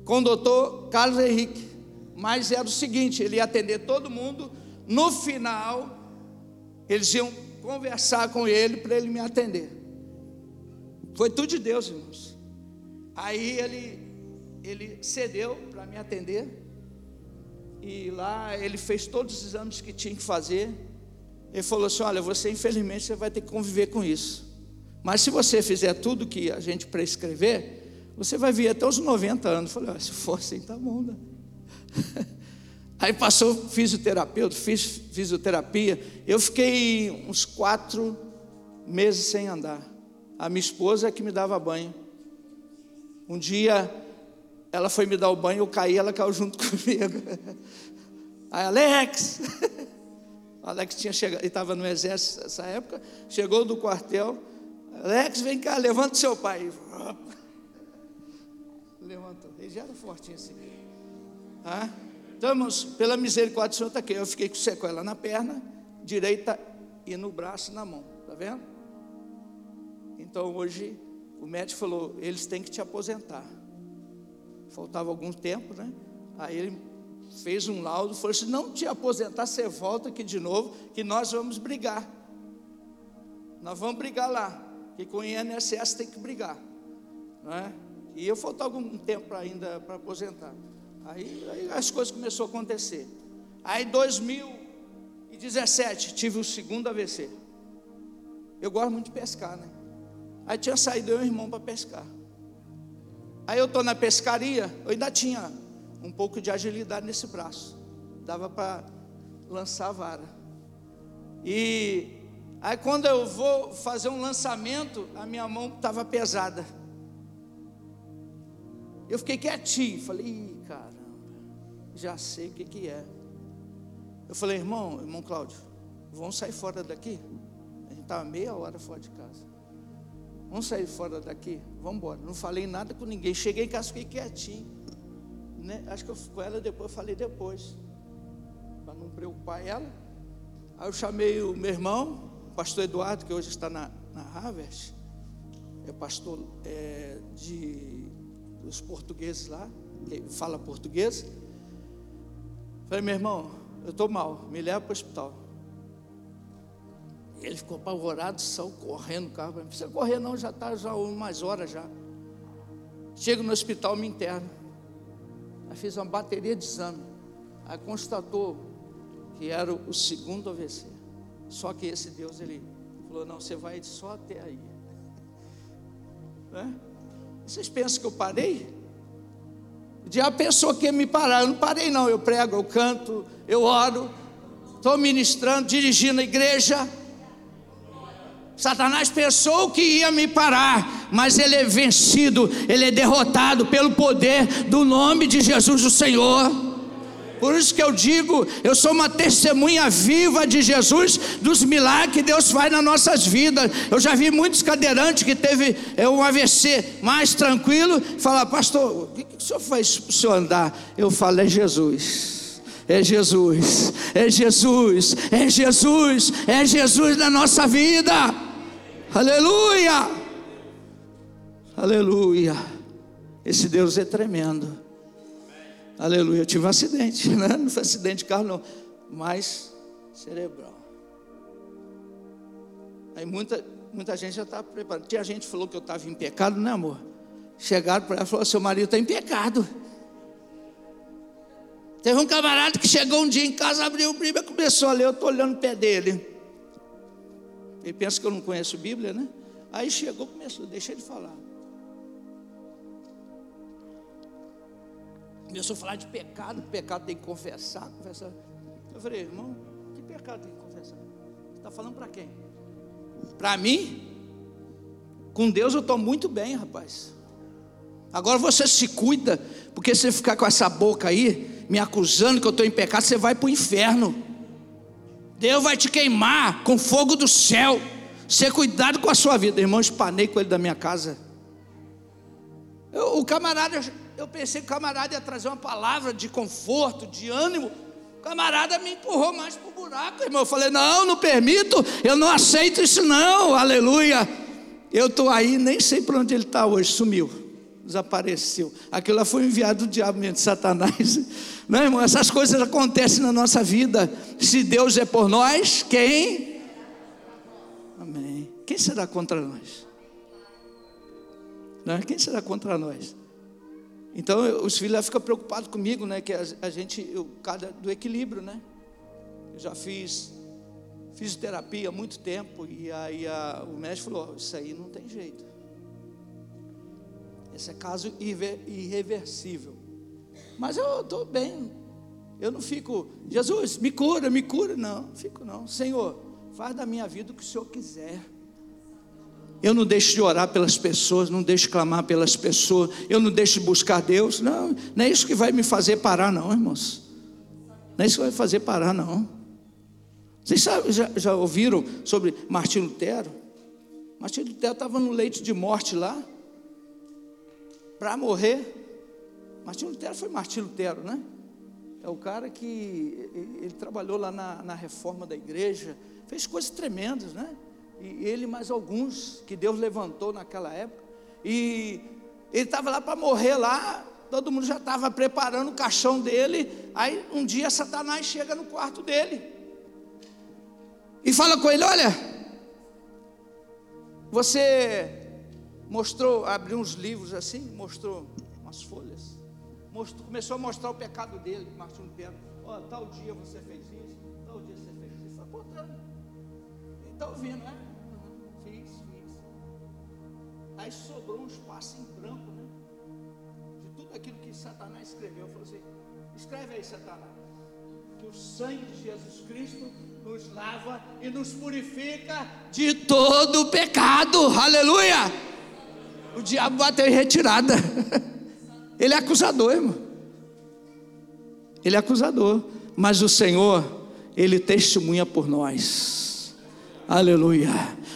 Speaker 1: com o doutor Carlos Henrique. Mas era o seguinte: ele ia atender todo mundo. No final, eles iam conversar com ele para ele me atender. Foi tudo de Deus, irmãos. Aí ele, ele cedeu para me atender. E lá ele fez todos os exames que tinha que fazer. Ele falou assim: Olha, você infelizmente você vai ter que conviver com isso. Mas se você fizer tudo que a gente prescrever, você vai vir até os 90 anos. Eu falei: Se for assim, tá bom, né? Aí passou fisioterapeuta, fiz fisioterapia. Eu fiquei uns quatro meses sem andar. A minha esposa é que me dava banho. Um dia ela foi me dar o banho, eu caí, ela caiu junto comigo. Aí, Alex, Alex tinha chegado, ele estava no exército nessa época, chegou do quartel, Alex, vem cá, levanta seu pai. Ele era fortinho assim. Ah, estamos, pela misericórdia do Senhor, está aqui. Eu fiquei com sequela na perna direita e no braço e na mão, está vendo? Então hoje o médico falou: eles têm que te aposentar. Faltava algum tempo, né? Aí ele fez um laudo, falou: se não te aposentar, você volta aqui de novo, que nós vamos brigar. Nós vamos brigar lá, que com o INSS tem que brigar, não é? E eu faltava algum tempo ainda para aposentar. Aí, aí, as coisas começaram a acontecer. Aí, em 2017, tive o segundo AVC. Eu gosto muito de pescar, né? Aí tinha saído eu e o irmão para pescar. Aí eu estou na pescaria, eu ainda tinha um pouco de agilidade nesse braço. Dava para lançar a vara. E aí quando eu vou fazer um lançamento, a minha mão estava pesada. Eu fiquei quietinho, falei, caramba, já sei o que, que é. Eu falei, irmão, irmão Cláudio, vamos sair fora daqui? A gente estava meia hora fora de casa. Vamos sair fora daqui? Vamos embora. Não falei nada com ninguém. Cheguei em casa, fiquei quietinho. Né? Acho que eu com ela depois, falei depois. Para não preocupar ela. Aí eu chamei o meu irmão, o pastor Eduardo, que hoje está na, na Harvard. É pastor é, de, dos portugueses lá, que fala português. Falei, meu irmão, eu estou mal, me leva para o hospital. Ele ficou apavorado, saiu correndo o carro. Não precisa correr, não, já está já umas horas já. Chego no hospital, me interno. Aí fiz uma bateria de exame. Aí constatou que era o segundo AVC. Só que esse Deus, ele falou: não, você vai só até aí. Né? Vocês pensam que eu parei? O diabo pensou que ia me parar. Eu não parei, não. Eu prego, eu canto, eu oro, estou ministrando, dirigindo a igreja. Satanás pensou que ia me parar, mas ele é vencido, ele é derrotado pelo poder do nome de Jesus o Senhor. Por isso que eu digo, eu sou uma testemunha viva de Jesus, dos milagres que Deus faz nas nossas vidas. Eu já vi muitos cadeirantes que teve é, um AVC mais tranquilo, falar, pastor, o que, que o senhor faz para o senhor andar? Eu falo, é Jesus. É Jesus, é Jesus, é Jesus, é Jesus na nossa vida. Aleluia! Aleluia! Esse Deus é tremendo. Aleluia. Eu tive um acidente, né? Não foi acidente de carro, não, mas cerebral. Aí muita, muita gente já estava preparando. Tinha gente que falou que eu estava em pecado, né, amor? Chegaram para ela e falaram: seu marido está em pecado. Teve um camarada que chegou um dia em casa, abriu o Bíblia, começou a ler, eu estou olhando o pé dele. Ele pensa que eu não conheço Bíblia, né? Aí chegou, começou, deixa ele falar. Começou a falar de pecado, pecado tem que confessar, confessar. Eu falei, irmão, que pecado tem que confessar? Você está falando para quem? Para mim? Com Deus eu estou muito bem, rapaz. Agora você se cuida, porque se ficar com essa boca aí, me acusando que eu estou em pecado, você vai para o inferno. Deus vai te queimar com fogo do céu. Ser cuidado com a sua vida, irmão. Espanei com ele da minha casa. Eu, o camarada, eu pensei que o camarada ia trazer uma palavra de conforto, de ânimo. O camarada me empurrou mais para o buraco, irmão. Eu falei: não, não permito, eu não aceito isso, não. Aleluia. Eu estou aí, nem sei para onde ele está hoje, sumiu, desapareceu. Aquilo lá foi enviado do diabo mesmo, de Satanás. Não, irmão, essas coisas acontecem na nossa vida. Se Deus é por nós, quem? Amém. Quem será contra nós? Né? Quem será contra nós? Então os filhos ficam preocupados comigo, né? Que a, a gente, eu, cada do equilíbrio, né? Eu já fiz fisioterapia há muito tempo e aí a, o médico falou: Isso aí não tem jeito. Esse é caso irreversível. Mas eu estou bem. Eu não fico, Jesus, me cura, me cura. Não fico não. Senhor, faz da minha vida o que o Senhor quiser. Eu não deixo de orar pelas pessoas, não deixo de clamar pelas pessoas, eu não deixo de buscar Deus. Não, não é isso que vai me fazer parar, não, irmãos. Não é isso que vai fazer parar, não. Vocês sabem, já, já ouviram sobre Martinho Lutero? Martinho Lutero estava no leito de morte lá, para morrer. Martinho Lutero foi Martinho Lutero, né? É o cara que ele trabalhou lá na, na reforma da igreja, fez coisas tremendas, né? E ele mais alguns que Deus levantou naquela época. E ele estava lá para morrer lá, todo mundo já estava preparando o caixão dele. Aí um dia Satanás chega no quarto dele e fala com ele: Olha, você mostrou, abriu uns livros assim, mostrou umas folhas, mostrou, começou a mostrar o pecado dele, Martinho Lutero. Ó, oh, tal dia você fez isso, tal dia você fez isso. Ele está ouvindo, né? Fiz, fiz. Aí sobrou um espaço em branco, né? De tudo aquilo que Satanás escreveu. Falou assim: escreve aí, Satanás, que o sangue de Jesus Cristo nos lava e nos purifica de todo pecado. Aleluia! O diabo bateu em retirada. Ele é acusador, irmão. Ele é acusador. Mas o Senhor, Ele testemunha por nós. Aleluia.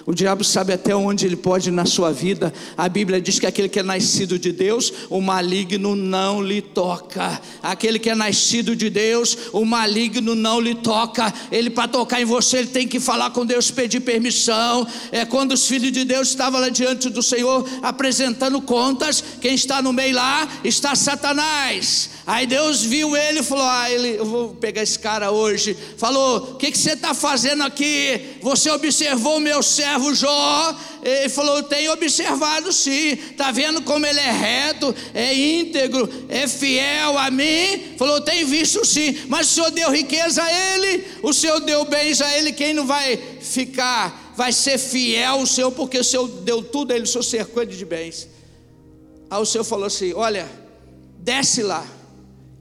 Speaker 1: O diabo sabe até onde ele pode ir na sua vida. A Bíblia diz que aquele que é nascido de Deus, o maligno não lhe toca. Aquele que é nascido de Deus, o maligno não lhe toca. Ele para tocar em você, ele tem que falar com Deus, pedir permissão. É quando os filhos de Deus estavam lá diante do Senhor apresentando contas, quem está no meio lá está Satanás. Aí Deus viu ele e falou: Ah, ele, eu vou pegar esse cara hoje. Falou: O que, que você está fazendo aqui? Você observou meu servo Jó? Ele falou: Tenho observado sim. Está vendo como ele é reto, é íntegro, é fiel a mim? Falou: Tenho visto sim. Mas o Senhor deu riqueza a ele, o Senhor deu bens a ele. Quem não vai ficar, vai ser fiel ao Senhor, porque o Senhor deu tudo a ele, o Senhor cercou ele de bens. Aí o Senhor falou assim: Olha, desce lá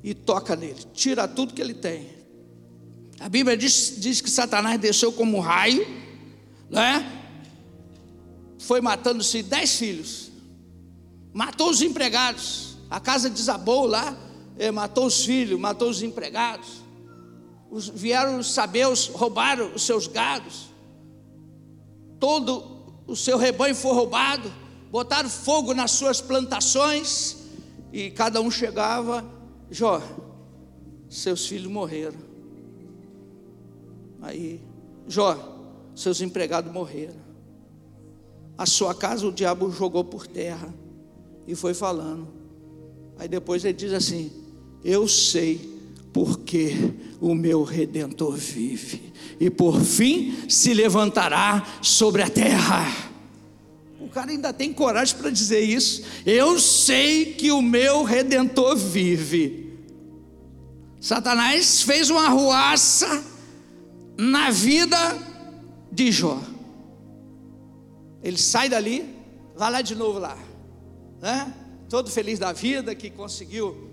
Speaker 1: e toca nele, tira tudo que ele tem. A Bíblia diz, diz que Satanás desceu como um raio, né? foi matando-se dez filhos, matou os empregados, a casa desabou lá, é, matou os filhos, matou os empregados, os, vieram os sabeus, roubaram os seus gados, todo o seu rebanho foi roubado, botaram fogo nas suas plantações, e cada um chegava Jó, seus filhos morreram. Aí, Jó, seus empregados morreram. A sua casa o diabo jogou por terra e foi falando. Aí depois ele diz assim: Eu sei porque o meu redentor vive, e por fim se levantará sobre a terra. O cara ainda tem coragem para dizer isso. Eu sei que o meu redentor vive. Satanás fez uma ruaça na vida de Jó. Ele sai dali, vai lá de novo lá, né? Todo feliz da vida que conseguiu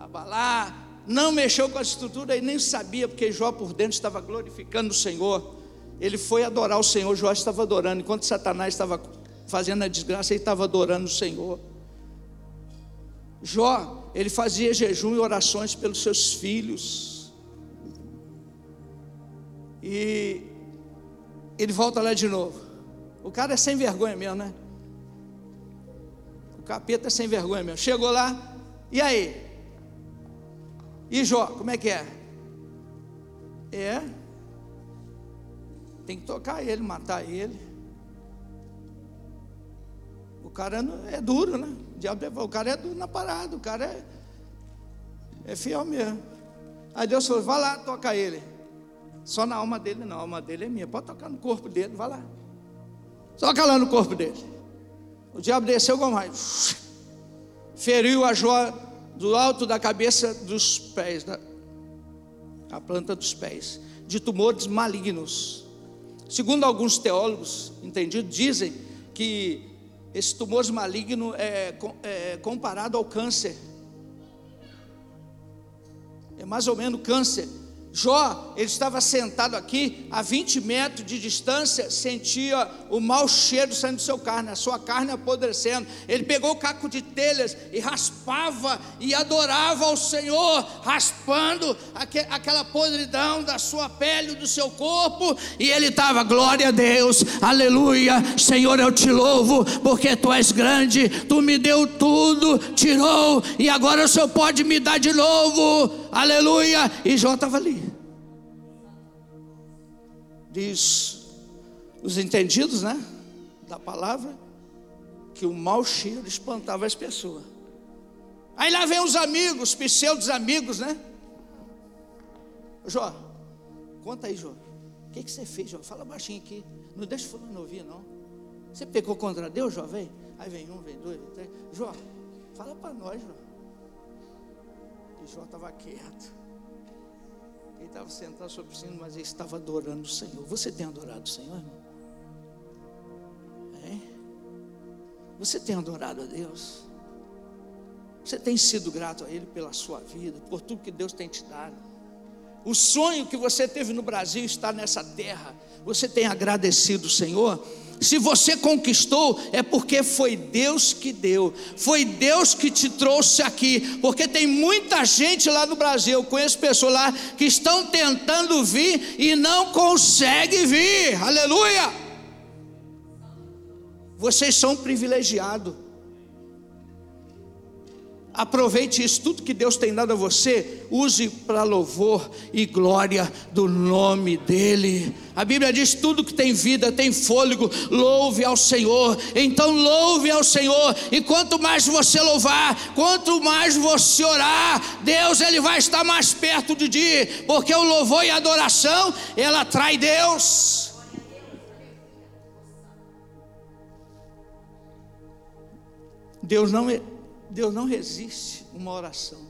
Speaker 1: abalar, não mexeu com a estrutura e nem sabia porque Jó por dentro estava glorificando o Senhor. Ele foi adorar o Senhor, Jó estava adorando, enquanto Satanás estava fazendo a desgraça, ele estava adorando o Senhor. Jó, ele fazia jejum e orações pelos seus filhos. E ele volta lá de novo. O cara é sem vergonha mesmo, né? O capeta é sem vergonha mesmo. Chegou lá, e aí? E Jó, como é que é? É. Tem que tocar ele, matar ele. O cara é duro, né? O, diabo, o cara é duro na parada, o cara é, é fiel mesmo. Aí Deus falou: vai lá, toca ele. Só na alma dele, não, a alma dele é minha. Pode tocar no corpo dele, vai lá. Toca lá no corpo dele. O diabo desceu como mais. Feriu a Jó do alto da cabeça dos pés, da a planta dos pés, de tumores malignos. Segundo alguns teólogos entendidos, dizem que esse tumor maligno é, é comparado ao câncer. É mais ou menos câncer Jó, ele estava sentado aqui, a 20 metros de distância, sentia o mau cheiro saindo do seu carne, a sua carne apodrecendo. Ele pegou o caco de telhas e raspava e adorava ao Senhor, raspando aquela podridão da sua pele, do seu corpo, e ele estava, glória a Deus, aleluia, Senhor, eu te louvo, porque tu és grande, tu me deu tudo, tirou, e agora o Senhor pode me dar de novo aleluia. E Jó estava ali. Diz os entendidos, né? Da palavra, que o mau cheiro espantava as pessoas. Aí lá vem os amigos, pseudos amigos, né? Jó, conta aí, Jó. O que, que você fez, Jó? Fala baixinho aqui. Não deixa fulano ouvir, não. Você pecou contra Deus, Jó? Vem. Aí vem um, vem dois, vem três. Jó, fala para nós, Jó. Jó estava quieto. Ele estava sentado sobre o sino, mas ele estava adorando o Senhor. Você tem adorado o Senhor, irmão? É? Você tem adorado a Deus? Você tem sido grato a Ele pela sua vida, por tudo que Deus tem te dado? O sonho que você teve no Brasil está nessa terra. Você tem agradecido o Senhor? Se você conquistou, é porque foi Deus que deu, foi Deus que te trouxe aqui, porque tem muita gente lá no Brasil, eu conheço pessoas lá que estão tentando vir e não conseguem vir, aleluia. Vocês são privilegiados. Aproveite isso, tudo que Deus tem dado a você, use para louvor e glória do nome dEle. A Bíblia diz: tudo que tem vida, tem fôlego, louve ao Senhor. Então louve ao Senhor, e quanto mais você louvar, quanto mais você orar, Deus ele vai estar mais perto de ti, porque o louvor e a adoração, ela atrai Deus. Deus não é Deus não resiste uma oração.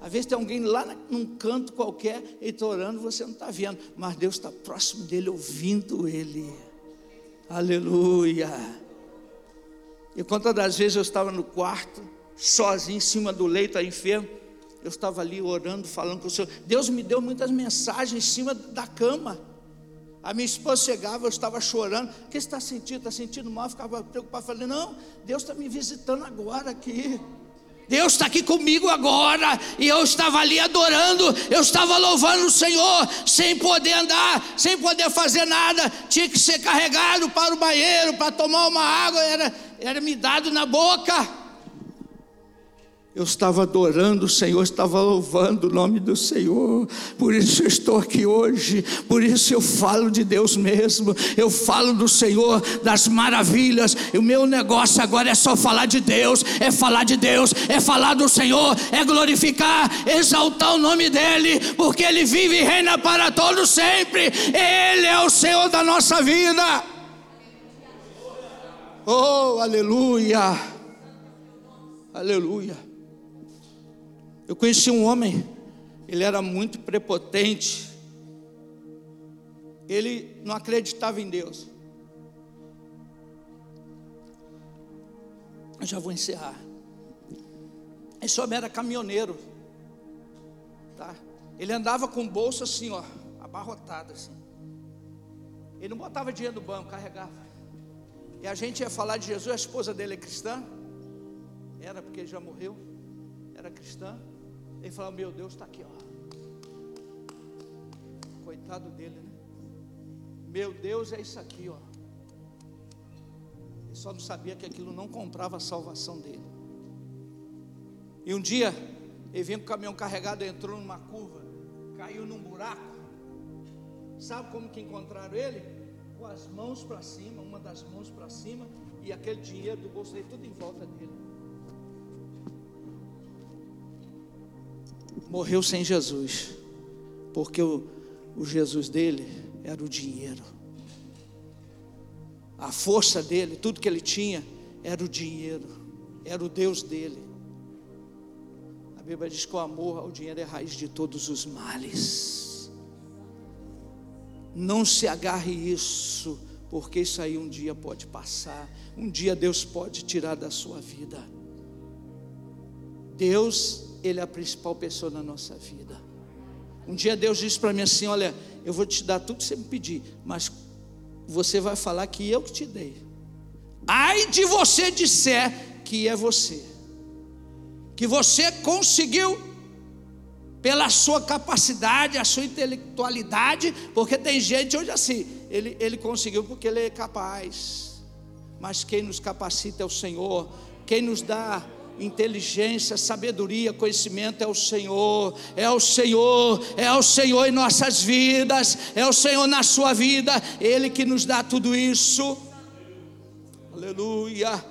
Speaker 1: Às vezes tem alguém lá num canto qualquer, ele está orando, você não está vendo, mas Deus está próximo dele, ouvindo ele. Aleluia. E quantas das vezes eu estava no quarto, sozinho, em cima do leito, enfermo, eu estava ali orando, falando com o Senhor. Deus me deu muitas mensagens em cima da cama. A minha esposa chegava, eu estava chorando. O que você está sentindo? Está sentindo mal? Eu ficava preocupado. Falei, não, Deus está me visitando agora aqui. Deus está aqui comigo agora, e eu estava ali adorando, eu estava louvando o Senhor, sem poder andar, sem poder fazer nada, tinha que ser carregado para o banheiro, para tomar uma água, era, era me dado na boca eu estava adorando o Senhor, estava louvando o nome do Senhor, por isso eu estou aqui hoje, por isso eu falo de Deus mesmo, eu falo do Senhor, das maravilhas, e o meu negócio agora é só falar de Deus, é falar de Deus, é falar do Senhor, é glorificar, exaltar o nome dEle, porque Ele vive e reina para todos sempre, Ele é o Senhor da nossa vida. Oh, aleluia, aleluia. Eu conheci um homem, ele era muito prepotente, ele não acreditava em Deus. Eu já vou encerrar. Esse homem era caminhoneiro, tá? Ele andava com bolsa assim, ó, abarrotada assim. Ele não botava dinheiro no banco, carregava. E a gente ia falar de Jesus, a esposa dele é cristã. Era porque ele já morreu. Era cristã. Ele falou: Meu Deus está aqui, ó. Coitado dele, né? Meu Deus é isso aqui, ó. Ele só não sabia que aquilo não comprava a salvação dele. E um dia, ele vinha com o caminhão carregado, entrou numa curva, caiu num buraco. Sabe como que encontraram ele? Com as mãos para cima, uma das mãos para cima, e aquele dinheiro do bolso dele tudo em volta dele. Morreu sem Jesus, porque o, o Jesus dele era o dinheiro. a força dele, tudo que ele tinha, era o dinheiro, era o Deus dele. A Bíblia diz que o amor ao dinheiro é a raiz de todos os males. Não se agarre isso, porque isso aí um dia pode passar, um dia Deus pode tirar da sua vida. Deus, Ele é a principal pessoa na nossa vida. Um dia Deus disse para mim assim: Olha, eu vou te dar tudo que você me pedir, mas você vai falar que eu que te dei. Ai de você disser que é você, que você conseguiu pela sua capacidade, a sua intelectualidade, porque tem gente hoje assim, ele, ele conseguiu porque ele é capaz, mas quem nos capacita é o Senhor, quem nos dá inteligência, sabedoria, conhecimento é o Senhor, é o Senhor, é o Senhor em nossas vidas, é o Senhor na sua vida, Ele que nos dá tudo isso. Aleluia.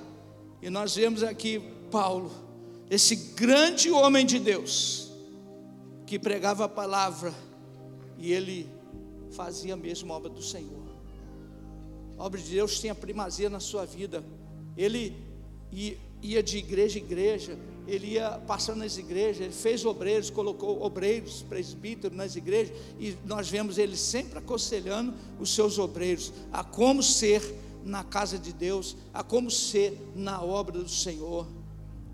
Speaker 1: E nós vemos aqui Paulo, esse grande homem de Deus, que pregava a palavra e ele fazia a mesma obra do Senhor. A obra de Deus tinha primazia na sua vida. Ele ia de igreja em igreja, ele ia passando nas igrejas, ele fez obreiros, colocou obreiros, presbíteros nas igrejas, e nós vemos ele sempre aconselhando os seus obreiros a como ser na casa de Deus, a como ser na obra do Senhor,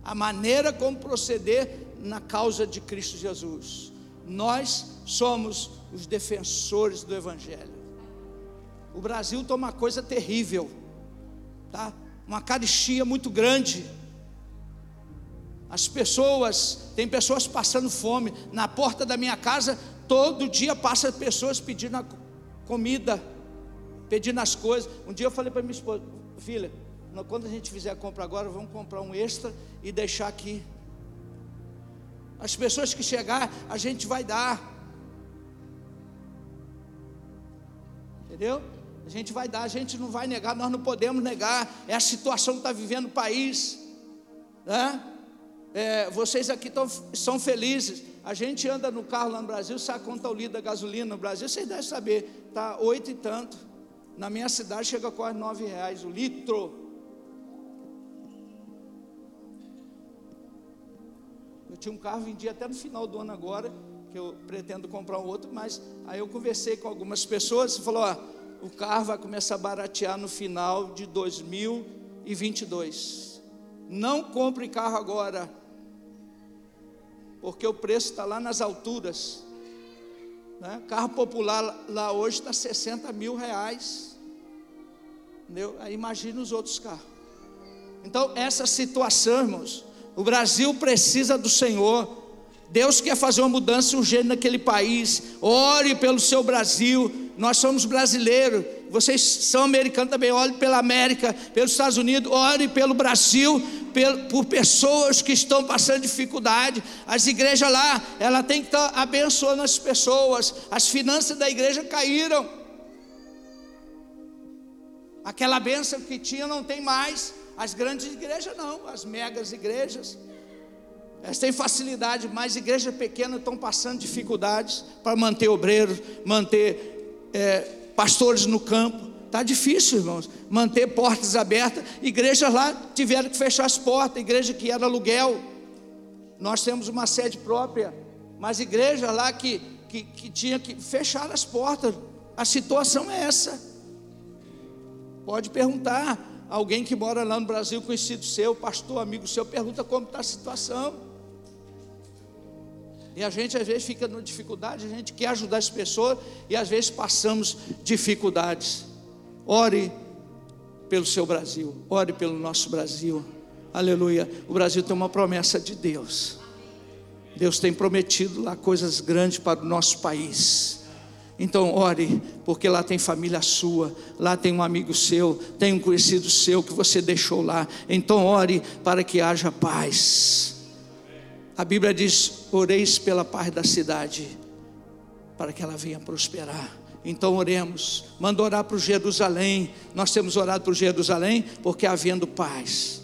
Speaker 1: a maneira como proceder na causa de Cristo Jesus. Nós somos os defensores do Evangelho. O Brasil está uma coisa terrível, tá? Uma caristia muito grande as pessoas, tem pessoas passando fome. Na porta da minha casa, todo dia passa pessoas pedindo a comida, pedindo as coisas. Um dia eu falei para minha esposa, filha, quando a gente fizer a compra agora, vamos comprar um extra e deixar aqui. As pessoas que chegar, a gente vai dar. Entendeu? A gente vai dar, a gente não vai negar, nós não podemos negar. É a situação que está vivendo o país. Né? É, vocês aqui tão, são felizes. A gente anda no carro lá no Brasil, sabe quanto está o litro da gasolina no Brasil? Vocês devem saber, está oito e tanto. Na minha cidade chega quase nove reais o litro. Eu tinha um carro, vendi até no final do ano agora, que eu pretendo comprar um outro, mas aí eu conversei com algumas pessoas e falou: ó, o carro vai começar a baratear no final de 2022. Não compre carro agora, porque o preço está lá nas alturas. Né? Carro popular lá hoje está 60 mil reais. Entendeu? Aí imagina os outros carros. Então, essa situação, irmãos, o Brasil precisa do Senhor. Deus quer fazer uma mudança urgente naquele país. Ore pelo seu Brasil. Nós somos brasileiros. Vocês são americanos também. Ore pela América, pelos Estados Unidos. Ore pelo Brasil, por pessoas que estão passando dificuldade. As igrejas lá, ela tem que estar abençoando as pessoas. As finanças da igreja caíram. Aquela bênção que tinha não tem mais. As grandes igrejas não, as megas igrejas. Elas têm facilidade, mas igrejas pequenas estão passando dificuldades para manter obreiros, manter é, pastores no campo. Está difícil, irmãos, manter portas abertas. Igrejas lá tiveram que fechar as portas, igreja que era aluguel. Nós temos uma sede própria, mas igreja lá que, que, que tinha que fechar as portas. A situação é essa. Pode perguntar, alguém que mora lá no Brasil, conhecido seu, pastor, amigo seu, pergunta como está a situação. E a gente às vezes fica na dificuldade, a gente quer ajudar as pessoas e às vezes passamos dificuldades. Ore pelo seu Brasil, ore pelo nosso Brasil. Aleluia. O Brasil tem uma promessa de Deus. Deus tem prometido lá coisas grandes para o nosso país. Então, ore, porque lá tem família sua, lá tem um amigo seu, tem um conhecido seu que você deixou lá. Então, ore para que haja paz. A Bíblia diz: oreis pela paz da cidade, para que ela venha prosperar. Então oremos, manda orar para o Jerusalém. Nós temos orado para o Jerusalém, porque havendo paz,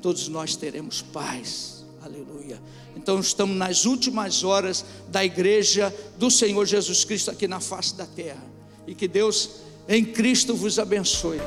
Speaker 1: todos nós teremos paz. Aleluia. Então estamos nas últimas horas da igreja do Senhor Jesus Cristo aqui na face da terra. E que Deus em Cristo vos abençoe.